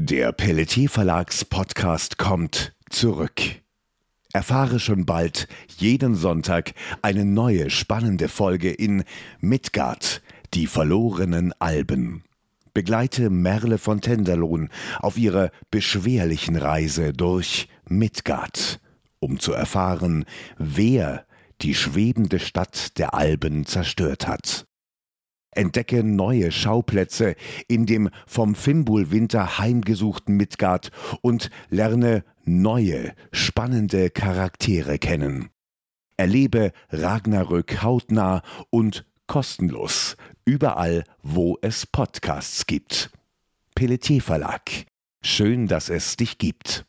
Der Pelletier Verlags Podcast kommt zurück. Erfahre schon bald jeden Sonntag eine neue spannende Folge in Midgard, die verlorenen Alben. Begleite Merle von Tenderlohn auf ihrer beschwerlichen Reise durch Midgard, um zu erfahren, wer die schwebende Stadt der Alben zerstört hat. Entdecke neue Schauplätze in dem vom Fimbulwinter heimgesuchten Midgard und lerne neue, spannende Charaktere kennen. Erlebe Ragnarök hautnah und kostenlos, überall, wo es Podcasts gibt. Pelletier Verlag. Schön, dass es dich gibt.